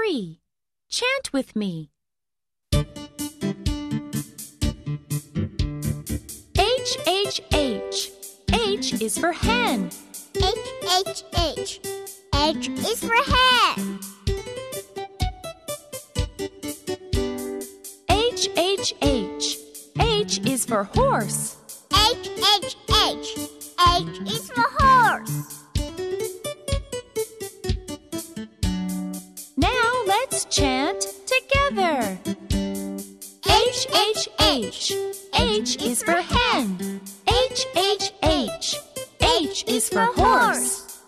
three. Chant with me. H, H, H. H is for hen. H H H. H is for hen. H, H, H. H is for horse. H H H. H is for chant together. H H H. H is for hen. H H H. H is for horse.